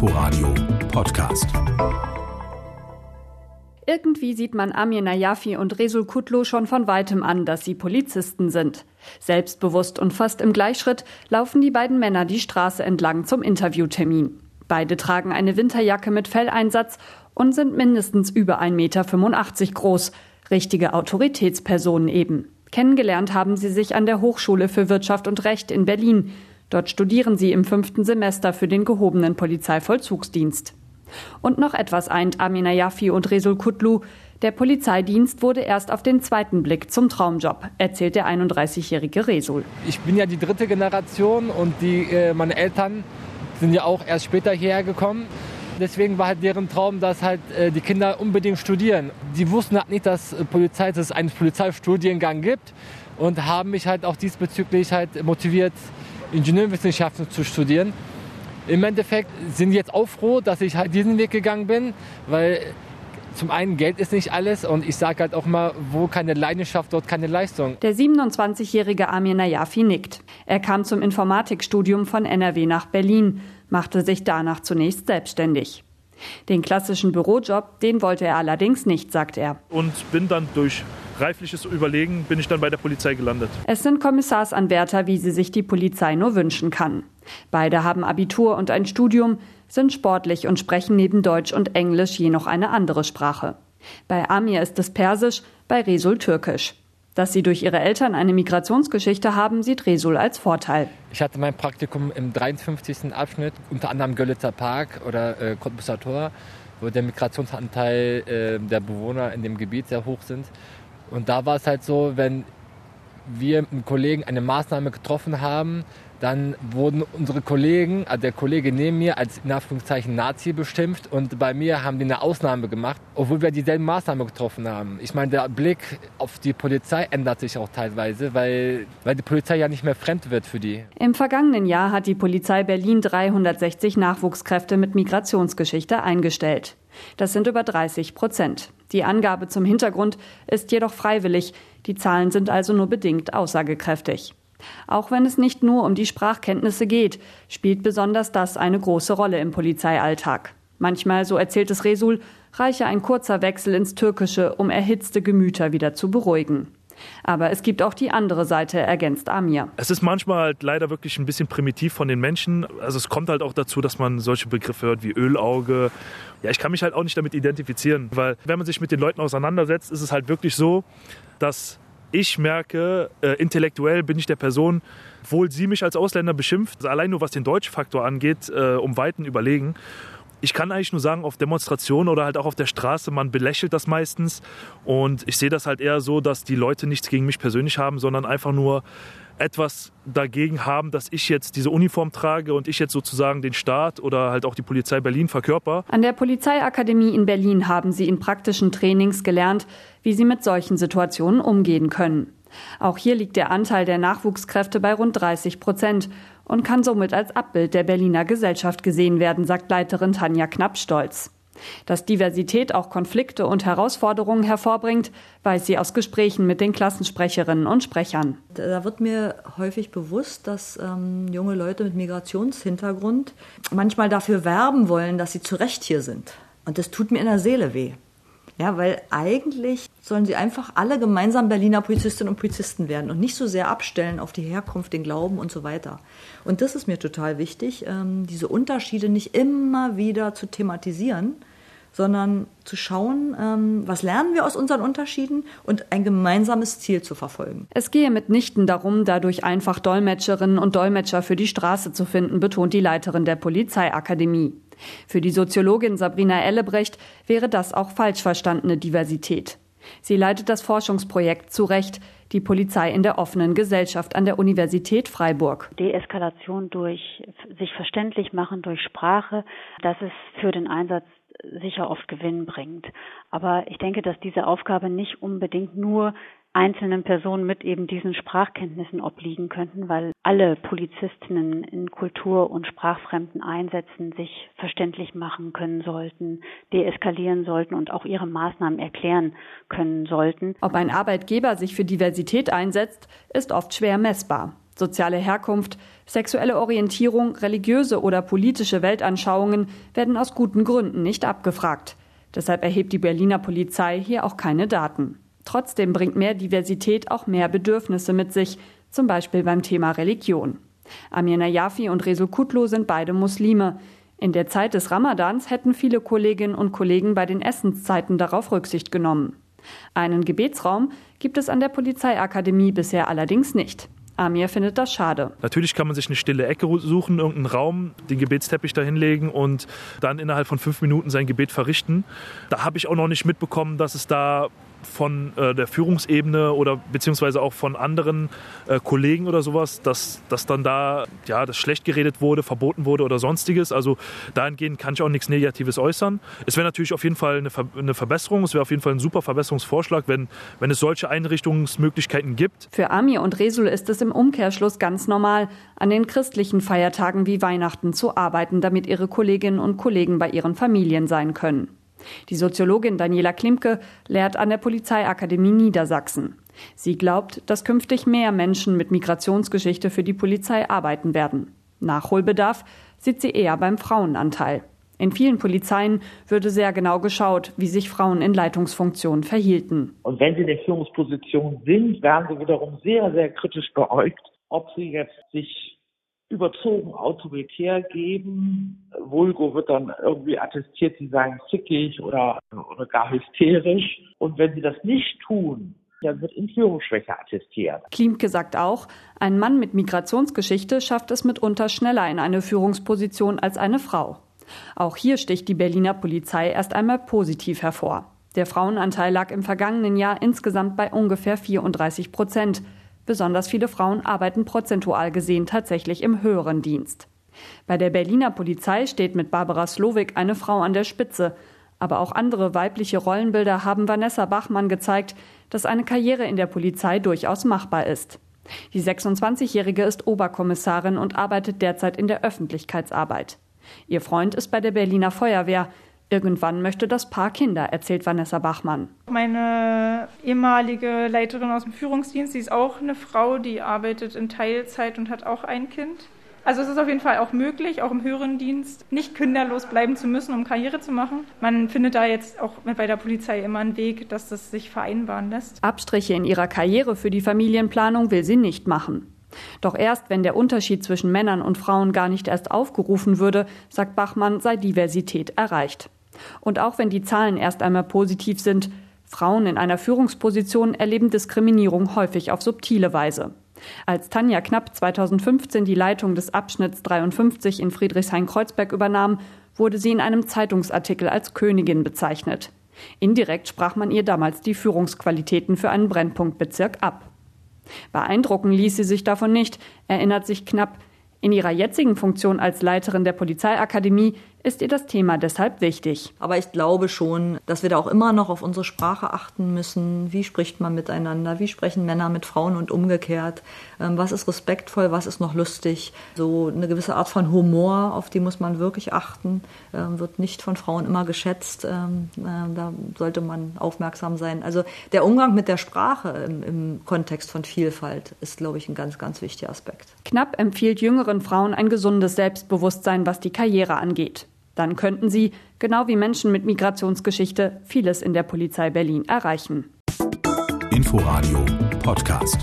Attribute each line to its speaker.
Speaker 1: Inforadio Podcast.
Speaker 2: Irgendwie sieht man Amir Najafi und Resul Kutlu schon von weitem an, dass sie Polizisten sind. Selbstbewusst und fast im Gleichschritt laufen die beiden Männer die Straße entlang zum Interviewtermin. Beide tragen eine Winterjacke mit Felleinsatz und sind mindestens über 1,85 Meter groß. Richtige Autoritätspersonen eben. Kennengelernt haben sie sich an der Hochschule für Wirtschaft und Recht in Berlin. Dort studieren sie im fünften Semester für den gehobenen Polizeivollzugsdienst. Und noch etwas eint Amina Yafi und Resul Kutlu. Der Polizeidienst wurde erst auf den zweiten Blick zum Traumjob, erzählt der 31-jährige Resul.
Speaker 3: Ich bin ja die dritte Generation und die, äh, meine Eltern sind ja auch erst später hierher gekommen. Deswegen war halt deren Traum, dass halt äh, die Kinder unbedingt studieren. Die wussten halt nicht, dass äh, Polizei, dass es einen Polizeistudiengang gibt und haben mich halt auch diesbezüglich halt motiviert, Ingenieurwissenschaften zu studieren. Im Endeffekt sind jetzt auch froh, dass ich halt diesen Weg gegangen bin, weil zum einen Geld ist nicht alles und ich sage halt auch mal, wo keine Leidenschaft, dort keine Leistung.
Speaker 2: Der 27-jährige Amir Najafi nickt. Er kam zum Informatikstudium von NRW nach Berlin, machte sich danach zunächst selbstständig. Den klassischen Bürojob, den wollte er allerdings nicht, sagt er.
Speaker 4: Und bin dann durch reifliches Überlegen bin ich dann bei der Polizei gelandet.
Speaker 2: Es sind Kommissarsanwärter, wie sie sich die Polizei nur wünschen kann. Beide haben Abitur und ein Studium, sind sportlich und sprechen neben Deutsch und Englisch je noch eine andere Sprache. Bei Amir ist es Persisch, bei Resul Türkisch. Dass sie durch ihre Eltern eine Migrationsgeschichte haben, sieht Resul als Vorteil.
Speaker 3: Ich hatte mein Praktikum im 53. Abschnitt, unter anderem Görlitzer Park oder äh, Cottbusser Tor, wo der Migrationsanteil äh, der Bewohner in dem Gebiet sehr hoch sind. Und da war es halt so, wenn wir mit einem Kollegen eine Maßnahme getroffen haben, dann wurden unsere Kollegen, also der Kollege neben mir, als in Anführungszeichen Nazi beschimpft und bei mir haben die eine Ausnahme gemacht, obwohl wir dieselben Maßnahmen getroffen haben. Ich meine, der Blick auf die Polizei ändert sich auch teilweise, weil, weil die Polizei ja nicht mehr fremd wird für die.
Speaker 2: Im vergangenen Jahr hat die Polizei Berlin 360 Nachwuchskräfte mit Migrationsgeschichte eingestellt. Das sind über 30 Prozent. Die Angabe zum Hintergrund ist jedoch freiwillig. Die Zahlen sind also nur bedingt aussagekräftig. Auch wenn es nicht nur um die Sprachkenntnisse geht, spielt besonders das eine große Rolle im Polizeialltag. Manchmal, so erzählt es Resul, reiche ein kurzer Wechsel ins Türkische, um erhitzte Gemüter wieder zu beruhigen. Aber es gibt auch die andere Seite, ergänzt Amir.
Speaker 4: Es ist manchmal halt leider wirklich ein bisschen primitiv von den Menschen. Also es kommt halt auch dazu, dass man solche Begriffe hört wie Ölauge. Ja, ich kann mich halt auch nicht damit identifizieren, weil wenn man sich mit den Leuten auseinandersetzt, ist es halt wirklich so, dass ich merke, äh, intellektuell bin ich der Person, obwohl sie mich als Ausländer beschimpft, allein nur was den Deutschfaktor angeht, äh, um Weiten überlegen. Ich kann eigentlich nur sagen, auf Demonstrationen oder halt auch auf der Straße, man belächelt das meistens. Und ich sehe das halt eher so, dass die Leute nichts gegen mich persönlich haben, sondern einfach nur etwas dagegen haben, dass ich jetzt diese Uniform trage und ich jetzt sozusagen den Staat oder halt auch die Polizei Berlin verkörper.
Speaker 2: An der Polizeiakademie in Berlin haben sie in praktischen Trainings gelernt, wie sie mit solchen Situationen umgehen können. Auch hier liegt der Anteil der Nachwuchskräfte bei rund 30 Prozent und kann somit als Abbild der Berliner Gesellschaft gesehen werden, sagt Leiterin Tanja Knapp stolz. Dass Diversität auch Konflikte und Herausforderungen hervorbringt, weiß sie aus Gesprächen mit den Klassensprecherinnen und Sprechern.
Speaker 5: Da wird mir häufig bewusst, dass ähm, junge Leute mit Migrationshintergrund manchmal dafür werben wollen, dass sie zu Recht hier sind. Und das tut mir in der Seele weh. Ja, weil eigentlich sollen sie einfach alle gemeinsam Berliner Polizistinnen und Polizisten werden und nicht so sehr abstellen auf die Herkunft, den Glauben und so weiter. Und das ist mir total wichtig, ähm, diese Unterschiede nicht immer wieder zu thematisieren, sondern zu schauen, ähm, was lernen wir aus unseren Unterschieden und ein gemeinsames Ziel zu verfolgen.
Speaker 2: Es gehe mitnichten darum, dadurch einfach Dolmetscherinnen und Dolmetscher für die Straße zu finden, betont die Leiterin der Polizeiakademie. Für die Soziologin Sabrina Ellebrecht wäre das auch falsch verstandene Diversität. Sie leitet das Forschungsprojekt Zurecht, die Polizei in der offenen Gesellschaft an der Universität Freiburg.
Speaker 6: Deeskalation durch sich verständlich machen, durch Sprache, das ist für den Einsatz sicher oft Gewinn bringt. Aber ich denke, dass diese Aufgabe nicht unbedingt nur einzelnen Personen mit eben diesen Sprachkenntnissen obliegen könnten, weil alle Polizistinnen in kultur- und sprachfremden Einsätzen sich verständlich machen können sollten, deeskalieren sollten und auch ihre Maßnahmen erklären können sollten.
Speaker 2: Ob ein Arbeitgeber sich für Diversität einsetzt, ist oft schwer messbar. Soziale Herkunft, sexuelle Orientierung, religiöse oder politische Weltanschauungen werden aus guten Gründen nicht abgefragt. Deshalb erhebt die Berliner Polizei hier auch keine Daten. Trotzdem bringt mehr Diversität auch mehr Bedürfnisse mit sich, zum Beispiel beim Thema Religion. Amir Nayafi und Resul Kutlu sind beide Muslime. In der Zeit des Ramadans hätten viele Kolleginnen und Kollegen bei den Essenszeiten darauf Rücksicht genommen. Einen Gebetsraum gibt es an der Polizeiakademie bisher allerdings nicht. Amir findet das schade.
Speaker 4: Natürlich kann man sich eine stille Ecke suchen, irgendeinen Raum, den Gebetsteppich da hinlegen und dann innerhalb von fünf Minuten sein Gebet verrichten. Da habe ich auch noch nicht mitbekommen, dass es da von äh, der Führungsebene oder beziehungsweise auch von anderen äh, Kollegen oder sowas, dass, dass dann da ja, das schlecht geredet wurde, verboten wurde oder sonstiges. Also dahingehend kann ich auch nichts Negatives äußern. Es wäre natürlich auf jeden Fall eine, Ver eine Verbesserung, es wäre auf jeden Fall ein super Verbesserungsvorschlag, wenn, wenn es solche Einrichtungsmöglichkeiten gibt.
Speaker 2: Für Amir und Resul ist es im Umkehrschluss ganz normal, an den christlichen Feiertagen wie Weihnachten zu arbeiten, damit ihre Kolleginnen und Kollegen bei ihren Familien sein können. Die Soziologin Daniela Klimke lehrt an der Polizeiakademie Niedersachsen. Sie glaubt, dass künftig mehr Menschen mit Migrationsgeschichte für die Polizei arbeiten werden. Nachholbedarf sieht sie eher beim Frauenanteil. In vielen Polizeien würde sehr genau geschaut, wie sich Frauen in Leitungsfunktionen verhielten.
Speaker 7: Und wenn sie in der Führungsposition sind, werden sie wiederum sehr, sehr kritisch beäugt, ob sie jetzt sich überzogen autoritär geben. Vulgo wird dann irgendwie attestiert, sie seien zickig oder, oder gar hysterisch. Und wenn sie das nicht tun, dann wird in Führungsschwäche attestiert.
Speaker 2: Klimke sagt auch, ein Mann mit Migrationsgeschichte schafft es mitunter schneller in eine Führungsposition als eine Frau. Auch hier sticht die Berliner Polizei erst einmal positiv hervor. Der Frauenanteil lag im vergangenen Jahr insgesamt bei ungefähr 34 Prozent. Besonders viele Frauen arbeiten prozentual gesehen tatsächlich im höheren Dienst. Bei der Berliner Polizei steht mit Barbara Slowik eine Frau an der Spitze. Aber auch andere weibliche Rollenbilder haben Vanessa Bachmann gezeigt, dass eine Karriere in der Polizei durchaus machbar ist. Die 26-Jährige ist Oberkommissarin und arbeitet derzeit in der Öffentlichkeitsarbeit. Ihr Freund ist bei der Berliner Feuerwehr. Irgendwann möchte das Paar Kinder, erzählt Vanessa Bachmann.
Speaker 8: Meine ehemalige Leiterin aus dem Führungsdienst, die ist auch eine Frau, die arbeitet in Teilzeit und hat auch ein Kind. Also es ist auf jeden Fall auch möglich, auch im höheren Dienst nicht kinderlos bleiben zu müssen, um Karriere zu machen. Man findet da jetzt auch bei der Polizei immer einen Weg, dass das sich vereinbaren lässt.
Speaker 2: Abstriche in ihrer Karriere für die Familienplanung will sie nicht machen. Doch erst wenn der Unterschied zwischen Männern und Frauen gar nicht erst aufgerufen würde, sagt Bachmann, sei Diversität erreicht. Und auch wenn die Zahlen erst einmal positiv sind, Frauen in einer Führungsposition erleben Diskriminierung häufig auf subtile Weise. Als Tanja Knapp 2015 die Leitung des Abschnitts 53 in Friedrichshain-Kreuzberg übernahm, wurde sie in einem Zeitungsartikel als Königin bezeichnet. Indirekt sprach man ihr damals die Führungsqualitäten für einen Brennpunktbezirk ab. Beeindrucken ließ sie sich davon nicht, erinnert sich Knapp. In ihrer jetzigen Funktion als Leiterin der Polizeiakademie ist ihr das Thema deshalb wichtig.
Speaker 5: Aber ich glaube schon, dass wir da auch immer noch auf unsere Sprache achten müssen. Wie spricht man miteinander? Wie sprechen Männer mit Frauen und umgekehrt? Ähm, was ist respektvoll? Was ist noch lustig? So eine gewisse Art von Humor, auf die muss man wirklich achten, ähm, wird nicht von Frauen immer geschätzt. Ähm, da sollte man aufmerksam sein. Also der Umgang mit der Sprache im, im Kontext von Vielfalt ist, glaube ich, ein ganz, ganz wichtiger Aspekt.
Speaker 2: Knapp empfiehlt jüngeren Frauen ein gesundes Selbstbewusstsein, was die Karriere angeht. Dann könnten sie, genau wie Menschen mit Migrationsgeschichte, vieles in der Polizei Berlin erreichen.
Speaker 1: Inforadio Podcast.